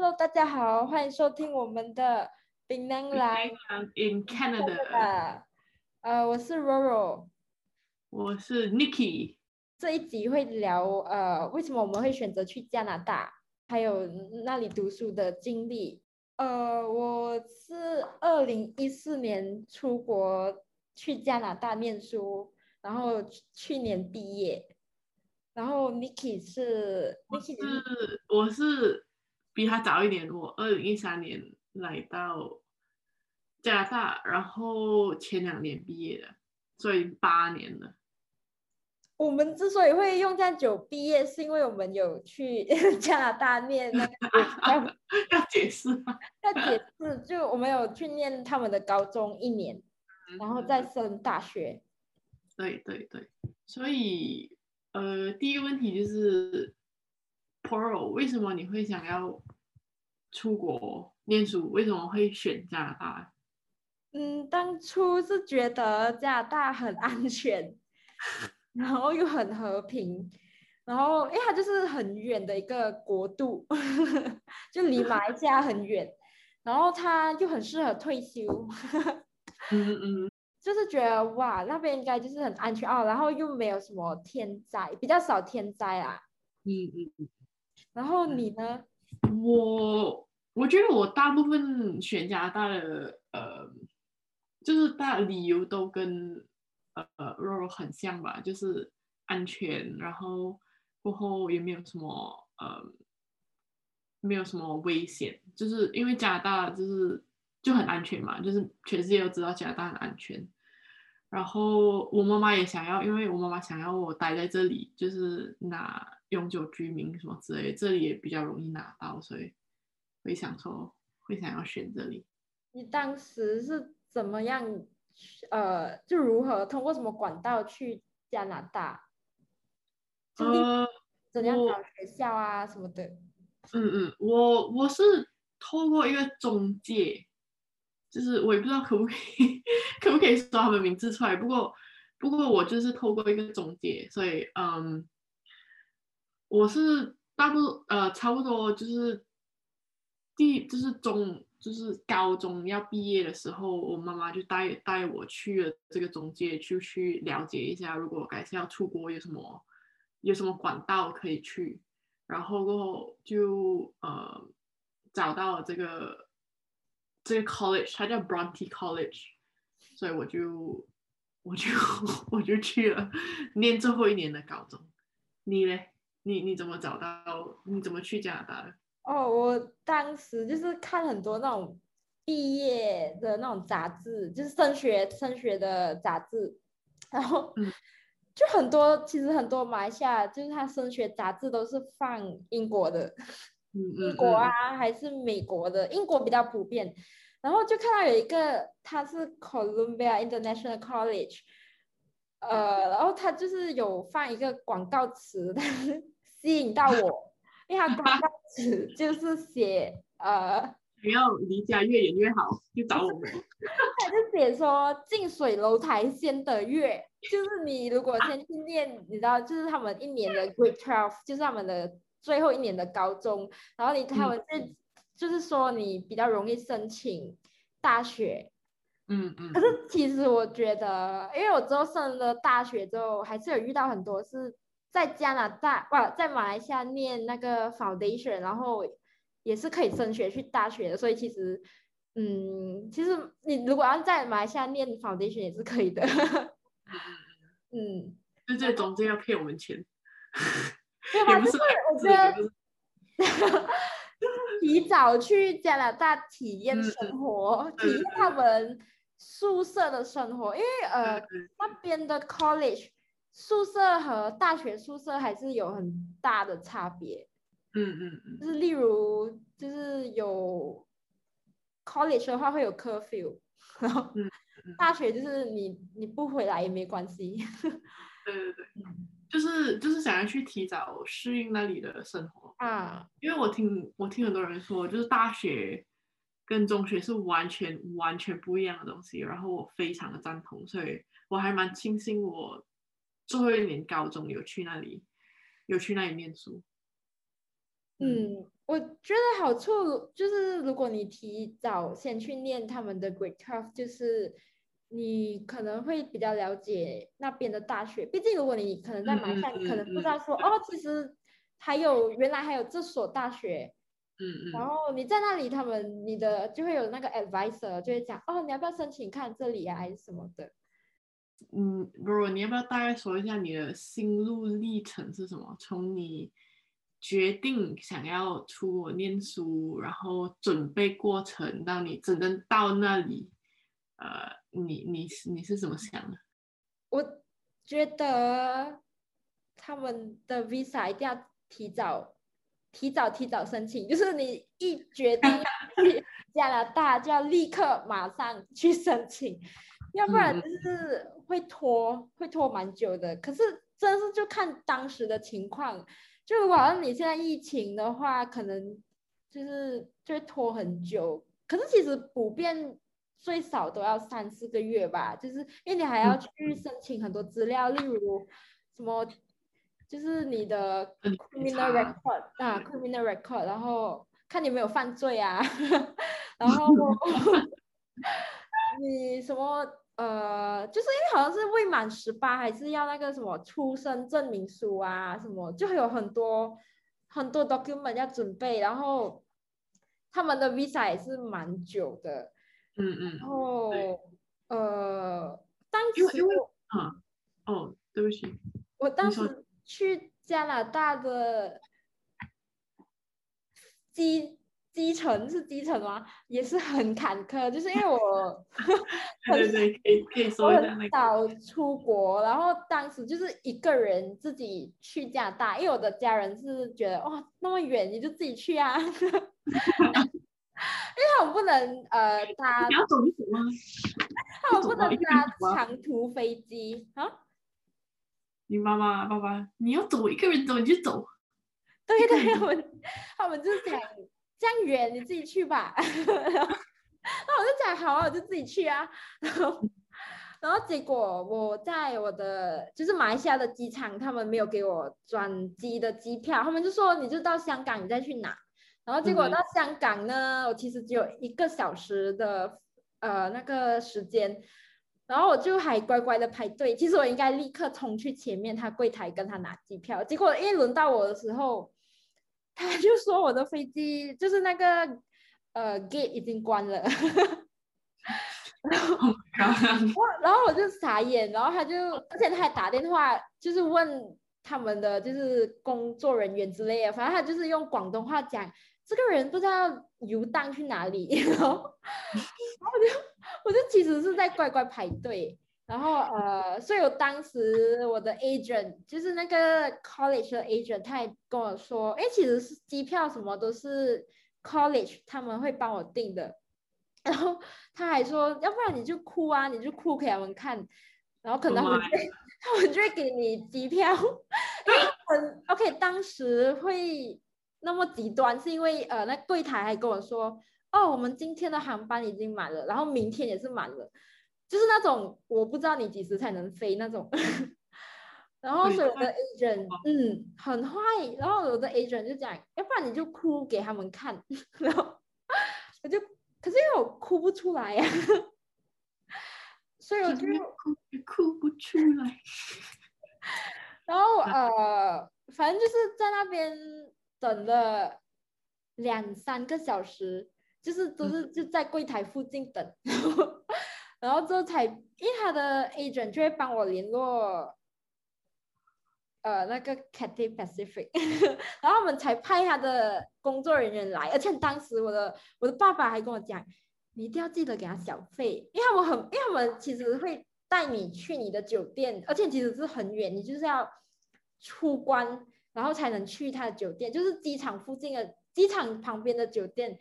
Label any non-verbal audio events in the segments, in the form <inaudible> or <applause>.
Hello，大家好，欢迎收听我们的槟榔来 in Canada，呃，我是 Roro，我是 Nikki。这一集会聊呃为什么我们会选择去加拿大，还有那里读书的经历。呃，我是二零一四年出国去加拿大念书，然后去年毕业。然后 Nikki 是我是我是比他早一点，我二零一三年来到加拿大，然后前两年毕业的，所以八年了。我们之所以会用这样久毕业，是因为我们有去 <laughs> 加拿大念那个 <laughs> 要解释吗？要解释，就我们有去念他们的高中一年，然后再升大学。对对对，所以。呃，第一个问题就是 p o r o 为什么你会想要出国念书？为什么会选加拿大？嗯，当初是觉得加拿大很安全，然后又很和平，然后因为它就是很远的一个国度，<laughs> 就离马来西亚很远，然后它又很适合退休。<laughs> 嗯嗯。就是觉得哇，那边应该就是很安全哦，然后又没有什么天灾，比较少天灾啊。嗯嗯嗯。然后你呢？我我觉得我大部分选加拿大的呃，就是大理由都跟呃肉肉很像吧，就是安全，然后过后也没有什么呃，没有什么危险，就是因为加拿大就是就很安全嘛，就是全世界都知道加拿大很安全。然后我妈妈也想要，因为我妈妈想要我待在这里，就是拿永久居民什么之类，这里也比较容易拿到，所以会想说会想要选这里。你当时是怎么样？呃，就如何通过什么管道去加拿大？呃，怎样找学校啊什么的？嗯嗯，我我是透过一个中介。就是我也不知道可不可以，可不可以说他们名字出来。不过，不过我就是透过一个中介，所以嗯，我是大部呃差不多就是第就是中就是高中要毕业的时候，我妈妈就带带我去了这个中介，就去了解一下，如果改天要出国有什么有什么管道可以去，然后过后就呃找到了这个。这个 college 它叫 Bronte College，所以我就我就我就去了念最后一年的高中。你嘞？你你怎么找到？你怎么去加拿大的？哦，我当时就是看很多那种毕业的那种杂志，就是升学升学的杂志，然后 <laughs> 就很多，其实很多马来西亚就是他升学杂志都是放英国的。英国啊，还是美国的？英国比较普遍。然后就看到有一个，他是 Columbia International College，呃，然后他就是有放一个广告词，吸引到我，因为他广告词 <laughs> 就是写呃，不要离家越远越好，就找我们。<laughs> 他就写说近水楼台先得月，就是你如果先去念，你知道，就是他们一年的 Grade Twelve，就是他们的。最后一年的高中，然后你他们是就是说你比较容易申请大学，嗯嗯。可是其实我觉得，因为我之后上了大学之后，还是有遇到很多是在加拿大哇在马来西亚念那个 foundation，然后也是可以升学去大学的。所以其实，嗯，其实你如果要在马来西亚念 foundation 也是可以的。嗯，<laughs> 就这中间要骗我们钱。对吧？就是我觉得 <laughs> 提早去加拿大体验生活，体验他们宿舍的生活，因为呃那边的 college 宿舍和大学宿舍还是有很大的差别。嗯嗯嗯。就是例如，就是有 college 的话会有 curfew，<laughs> 然后大学就是你你不回来也没关系。对对对。<laughs> 就是就是想要去提早适应那里的生活啊，因为我听我听很多人说，就是大学跟中学是完全完全不一样的东西，然后我非常的赞同，所以我还蛮庆幸我最后一年高中有去那里有去那里念书。嗯，我觉得好处就是如果你提早先去念他们的 Great Twelve，就是你可能会比较了解那边的大学。毕竟如果你可能在马来西亚，你可能不知道说哦，其实还有原来还有这所大学。嗯嗯。然后你在那里，他们你的就会有那个 advisor 就会讲哦，你要不要申请看这里啊，还是什么的。嗯，不如你要不要大概说一下你的心路历程是什么？从你决定想要出国念书，然后准备过程到你真正到那里，呃，你你你是怎么想的？我觉得他们的 visa 一定要提早、提早、提早申请，就是你一决定去 <laughs> 加拿大，就要立刻马上去申请。要不然就是会拖，会拖蛮久的。可是真是就看当时的情况，就如果好像你现在疫情的话，可能就是就会拖很久。可是其实普遍最少都要三四个月吧，就是因为你还要去申请很多资料，例如什么，就是你的 criminal record 啊，criminal record，然后看你有没有犯罪啊，<laughs> 然后 <laughs> 你什么。呃，就是因为好像是未满十八，还是要那个什么出生证明书啊，什么就会有很多很多 document 要准备，然后他们的 visa 也是蛮久的，嗯嗯，然后呃，当时因为我啊，哦，对不起，我当时去加拿大的机。基层是基层吗？也是很坎坷，就是因为我 <laughs> 对对可以可以说一下那个早出国，然后当时就是一个人自己去加拿大，因为我的家人是觉得哇那么远你就自己去啊，<laughs> 因为他们不能呃搭，你要走就走吗？他们不能搭长途飞机啊。你妈妈爸爸你要走一个人走你就走，对对，他们他们就是讲。这样远你自己去吧，那我就讲好啊，我就自己去啊。然后，然后结果我在我的就是马来西亚的机场，他们没有给我转机的机票，他们就说你就到香港你再去拿。然后结果到香港呢，我其实只有一个小时的呃那个时间，然后我就还乖乖的排队。其实我应该立刻冲去前面他柜台跟他拿机票，结果一轮到我的时候。他就说我的飞机就是那个呃 gate 已经关了，然后 <laughs> 然后我就傻眼，然后他就而且他还打电话就是问他们的就是工作人员之类的，反正他就是用广东话讲这个人不知道游荡去哪里，<laughs> 然后 <laughs> 然后我就我就其实是在乖乖排队。然后呃，所以我当时我的 agent 就是那个 college 的 agent，他也跟我说，哎，其实是机票什么都是 college 他们会帮我订的。然后他还说，要不然你就哭啊，你就哭给他们看，然后可能他们 <laughs> 他们就会给你机票。嗯，OK，当时会那么极端，是因为呃，那柜台还跟我说，哦，我们今天的航班已经满了，然后明天也是满了。就是那种我不知道你几时才能飞那种，<laughs> 然后所有的 <laughs> agent 嗯很坏，然后有的 agent 就讲，要不然你就哭给他们看，<laughs> 然后我就可是因为我哭不出来呀，所以我就哭哭不出来，然后呃反正就是在那边等了两三个小时，就是都是就在柜台附近等。然后之后才，因为他的 agent 就会帮我联络，呃，那个 Cathay Pacific，<laughs> 然后我们才派他的工作人员来，而且当时我的我的爸爸还跟我讲，你一定要记得给他小费，因为我很，因为我们其实会带你去你的酒店，而且其实是很远，你就是要出关，然后才能去他的酒店，就是机场附近的机场旁边的酒店，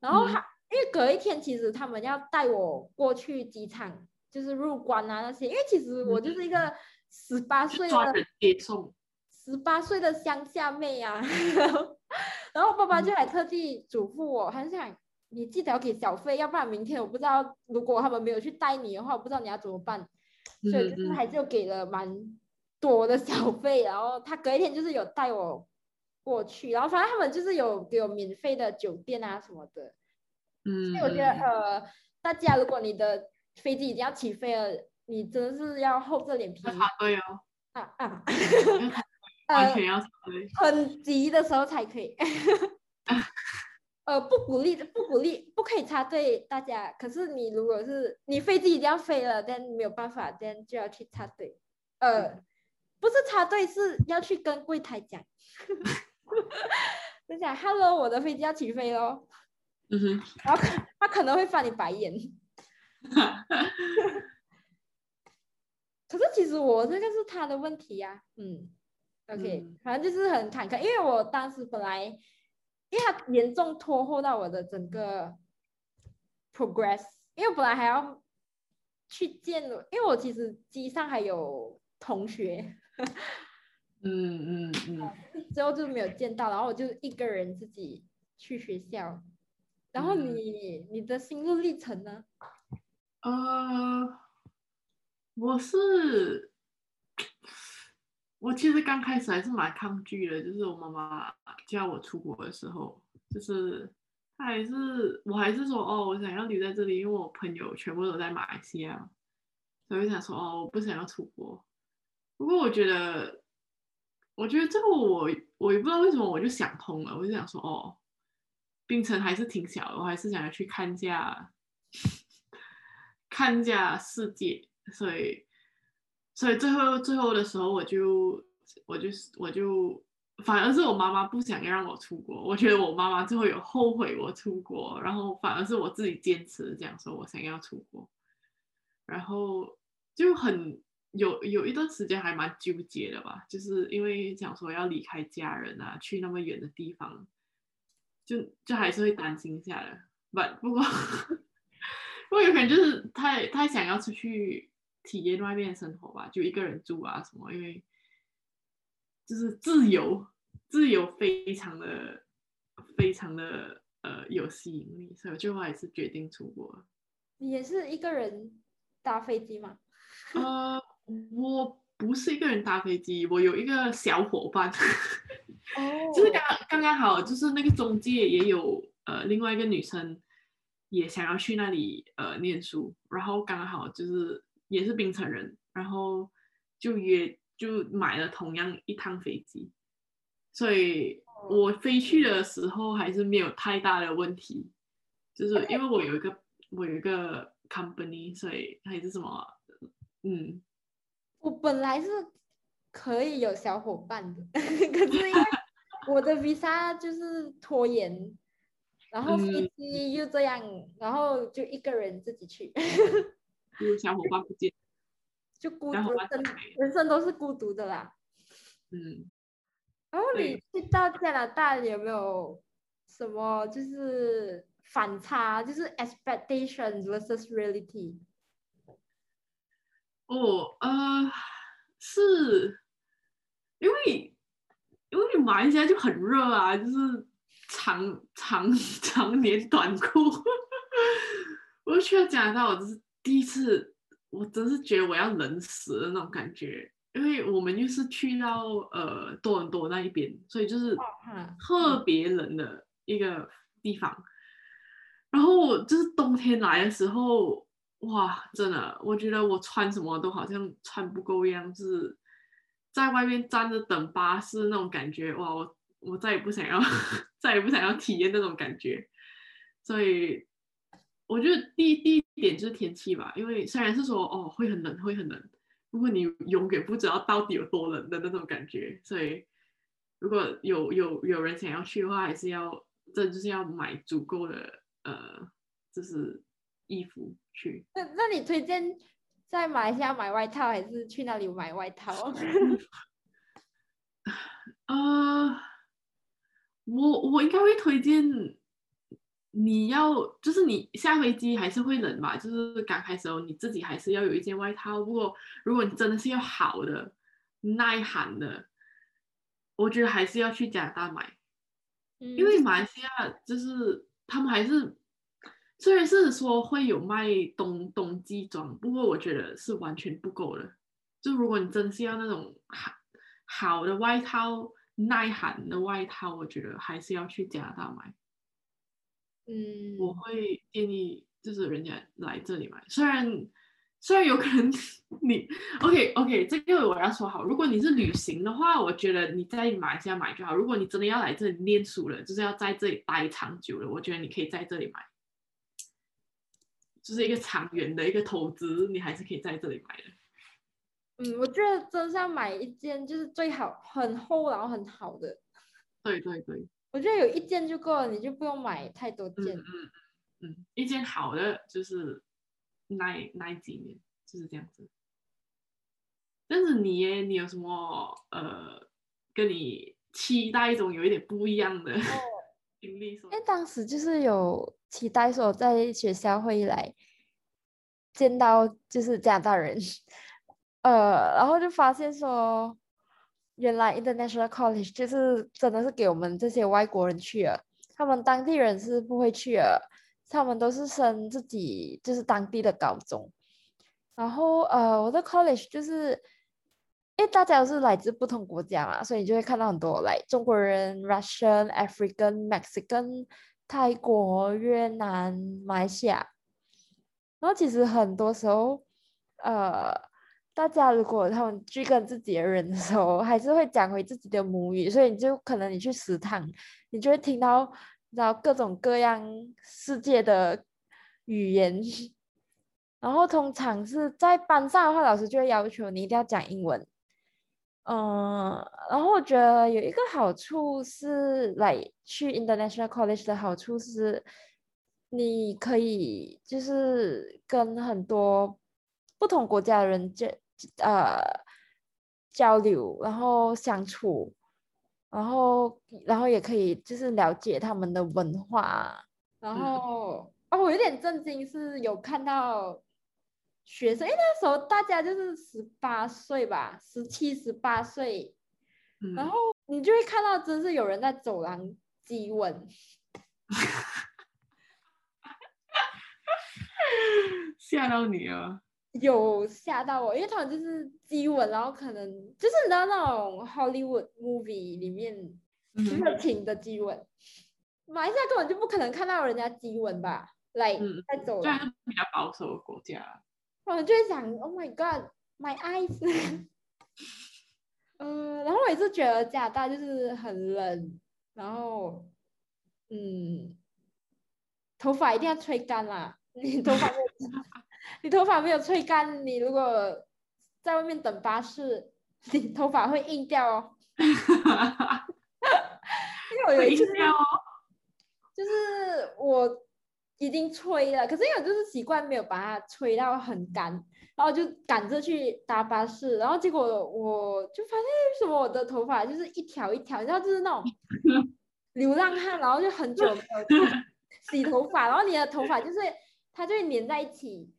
然后他。因为隔一天，其实他们要带我过去机场，就是入关啊那些。因为其实我就是一个十八岁的接送，<laughs> 十八岁的乡下妹啊。<laughs> 然后爸爸就来特地嘱咐我，还是想你记得要给小费，要不然明天我不知道如果他们没有去带你的话，我不知道你要怎么办。所以就是还是给了蛮多的小费。然后他隔一天就是有带我过去，然后反正他们就是有给我免费的酒店啊什么的。嗯，所以我觉得呃，大家如果你的飞机已经要起飞了，你真的是要厚着脸皮要插队哦，啊啊，完全要插队。很急的时候才可以。<laughs> 呃，不鼓励，不鼓励，不可以插队，大家。可是你如果是你飞机已经要飞了，但没有办法，但就要去插队。呃，不是插队，是要去跟柜台讲，<laughs> 就讲 “hello，我的飞机要起飞喽。”嗯哼，然后 <laughs> 他可能会翻你白眼。<laughs> 可是其实我这个是他的问题呀，嗯，OK，嗯。反正就是很坎坷，因为我当时本来，因为他严重拖后到我的整个 progress，因为我本来还要去见，因为我其实机上还有同学，嗯 <laughs> 嗯嗯，之后就没有见到，然后我就一个人自己去学校。然后嗯你你的心路历程呢？呃，我是，我其实刚开始还是蛮抗拒的，就是我妈妈叫我出国的时候，就是她还是我还是说哦，我想要留在这里，因为我朋友全部都在马来西亚，所以我想说哦，我不想要出国。不过我觉得，我觉得这个我我也不知道为什么我就想通了，我就想说哦，槟城还是挺小的，我还是想要去看一下，<laughs> 看一下世界，所以，所以最后最后的时候，我就我就我就，反而是我妈妈不想让我出国，我觉得我妈妈最后有后悔我出国，然后反而是我自己坚持这样说，我想要出国，然后就很有有一段时间还蛮纠结的吧，就是因为想说要离开家人啊，去那么远的地方。就就还是会担心一下的，不不过 <laughs> 不过有可能就是太太想要出去体验外面的生活吧，就一个人住啊什么，因为就是自由，自由非常的非常的呃有吸引力，所以最后还是决定出国。你也是一个人搭飞机吗？<laughs> 呃，我不是一个人搭飞机，我有一个小伙伴。哦 <laughs> 就是刚刚刚好，就是那个中介也有呃另外一个女生也想要去那里呃念书，然后刚好就是也是槟城人，然后就约就买了同样一趟飞机，所以我飞去的时候还是没有太大的问题，就是因为我有一个我有一个 company，所以还是什么嗯我本来是可以有小伙伴的，<laughs> 可是因为我的 visa 就是拖延，然后飞嗯机又这样，然后就一个人自己去，<laughs> 就是小伙伴不见，就孤独，人生都是孤独的啦。嗯。然后你去到加拿大有没有什么就是反差，就是 expectation versus reality？哦，呃，是因为因为马来西亚就很热啊，就是长长长年短裤。<laughs> 我去到加拿大，我就是第一次，我真是觉得我要冷死的那种感觉，因为我们又是去到呃多伦多那一边，所以就是哈特别冷的一个地方。然后就是冬天来的时候，哇，真的，我觉得我穿什么都好像穿不够一样，就是在外面站着等巴士那种感觉，哇，我我再也不想要，<laughs> 再也不想要体验那种感觉。所以我觉得第一第一点就是天气吧，因为虽然是说哦会很冷，会很冷，不过你永远不知道到底有多冷的那种感觉。所以如果有有有人想要去的话，还是要这就是要买足够的呃，就是衣服去。那那你推荐在马来西亚买外套，还是去那里买外套？<laughs> 呃，我我应该会推荐你要，就是你下飞机还是会冷嘛，就是刚开始的时候你自己还是要有一件外套。不过如果你真的是要好的、耐寒的，我觉得还是要去加拿大买。因为马来西亚就是他们还是虽然是说会有卖冬冬季装，不过我觉得是完全不够的。就如果你真是要那种好好的外套，耐寒的外套，我觉得还是要去加拿大买。嗯，我会建议就是人家来这里买，虽然虽然有可能你 OK OK，这个我要说好，如果你是旅行的话，我觉得你在马来西亚买就好。如果你真的要来这里念书了，就是要在这里待长久了，我觉得你可以在这里买，就是一个长远的一个投资，你还是可以在这里买的。嗯，我觉得真是要买一件就是最好很厚然后很好的。对对对，我觉得有一件就够了，你就不用买太多件。嗯嗯嗯，一件好的就是耐耐几年，就是这样子。但是你耶，你有什么呃，跟你期待中有一点不一样的 <laughs> 经历？因为当时就是有期待说在学校会来见到 <laughs> 就是加拿大人，呃，然后就发现说，原来 International College 就是真的是给我们这些外国人去了，他们当地人是不会去的，他们都是升自己就是当地的高中。然后呃，我的 college 就是。因为大家都是来自不同国家嘛，所以就会看到很多来中国人、Russian、African、Mexican、泰国、越南、马来西亚。然后其实很多时候，呃，大家如果他们去跟自己的人的时候，还是会讲回自己的母语，所以你就可能你去食堂，你就会听到，然后各种各样世界的语言。<laughs> 然后通常是在班上的话，老师就会要求你一定要讲英文。嗯，然后我觉得有一个好处是，来去 international college 的好处是，你可以就是跟很多不同国家的人交呃交流，然后相处，然后然后也可以就是了解他们的文化，然后哦，我有点震惊，是有看到。学生，因为那时候大家就是十八岁吧，十七、十八岁，然后你就会看到，真是有人在走廊激吻，<laughs> 吓到你了？有吓到我，因为他们就是激吻，然后可能就是你知道那种 Hollywood movie 里面热情的激吻，马来西亚根本就不可能看到人家激吻吧？来，在走廊，虽然是比较保守的国家。我就会想，Oh my God，my eyes。<laughs> 嗯，然后我也是觉得加拿大就是很冷，然后，嗯，头发一定要吹干啦。你头发没有，<laughs> 你头发没有吹干，你如果在外面等巴士，你头发会硬掉哦。<laughs> 因为我有一次，就是我。已经吹了，可是因为就是习惯没有把它吹到很干，然后就赶着去搭巴士，然后结果我就发现为什么我的头发就是一条一条，然后就是那种 <laughs> 流浪汉，然后就很久没有洗头发，然后你的头发就是它就会粘在一起，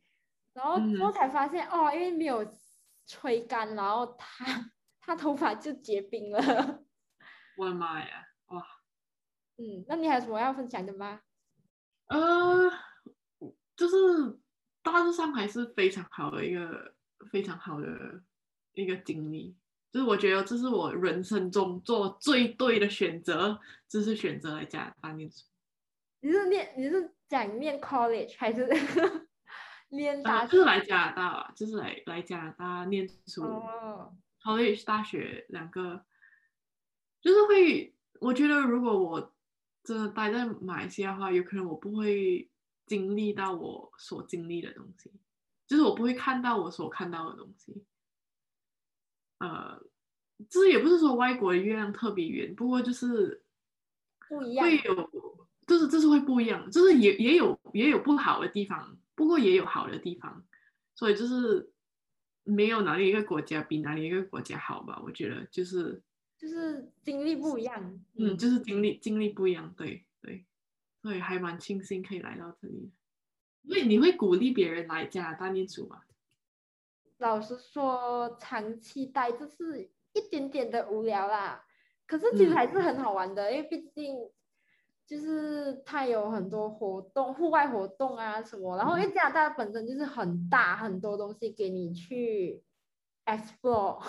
然后之后才发现哦，因为没有吹干，然后它它 <laughs> 头发就结冰了。<laughs> 我的妈呀，哇！嗯，那你还有什么要分享的吗？呃，就是大致上还是非常好的一个非常好的一个经历，就是我觉得这是我人生中做最对的选择，就是选择来加拿大念书。你是念你是讲念 college 还是 <laughs> 念大？就是来加拿大吧，就是来来加拿大念书。哦，college 大学两个，就是会，我觉得如果我。真的待在马来西亚的话，有可能我不会经历到我所经历的东西，就是我不会看到我所看到的东西。呃，这也不是说外国的月亮特别圆，不过就是不一样，会有，就是这是会不一样，就是也也有也有不好的地方，不过也有好的地方，所以就是没有哪里一个国家比哪里一个国家好吧？我觉得就是。就是经历不一样，嗯，就是经历经历不一样，对对，所以还蛮庆幸可以来到这里。所以你会鼓励别人来加拿大念书吗？老实说，长期待就是一点点的无聊啦。可是其实还是很好玩的，因为毕竟就是它有很多活动，户外活动啊什么。然后因为加拿大本身就是很大，很多东西给你去 explore。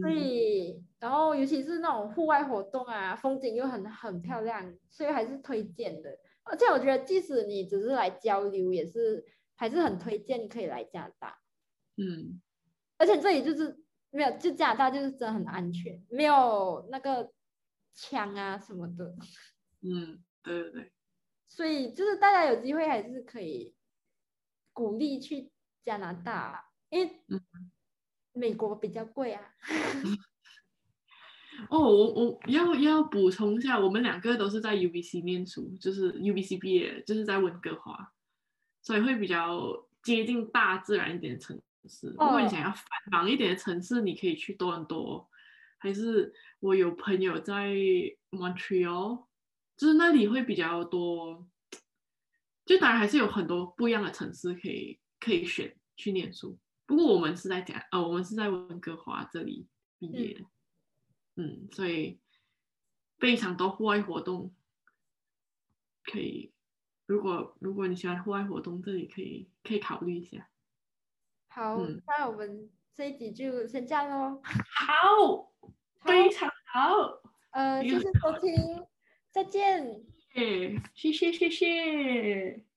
所以然后尤其是那种户外活动啊，风景又很很漂亮，所以还是推荐的。而且我觉得，即使你只是来交流，也是还是很推荐可以来加拿大。嗯，而且这里就是没有，就加拿大就是真的很安全，没有那个枪啊什么的。嗯，对对对。所以就是大家有机会还是可以鼓励去加拿大，因为美国比较贵啊。<laughs> 哦，我我要要补充一下，我们两个都是在 UBC 念书，就是 UBC 毕业，就是在温哥华，所以会比较接近大自然一点的城市。如果你想要繁忙一点的城市，你可以去多伦多，还是我有朋友在 Montreal，就是那里会比较多。就当然还是有很多不一样的城市可以可以选去念书。不过我们是在讲，呃，我们是在温哥华这里毕业的。嗯，所以非常多户外活动可以。如果如果你喜欢户外活动，这里可以可以考虑一下。好，那我们这一集就先这样喽。好，非常好。呃，谢谢收听，再见。谢谢谢谢。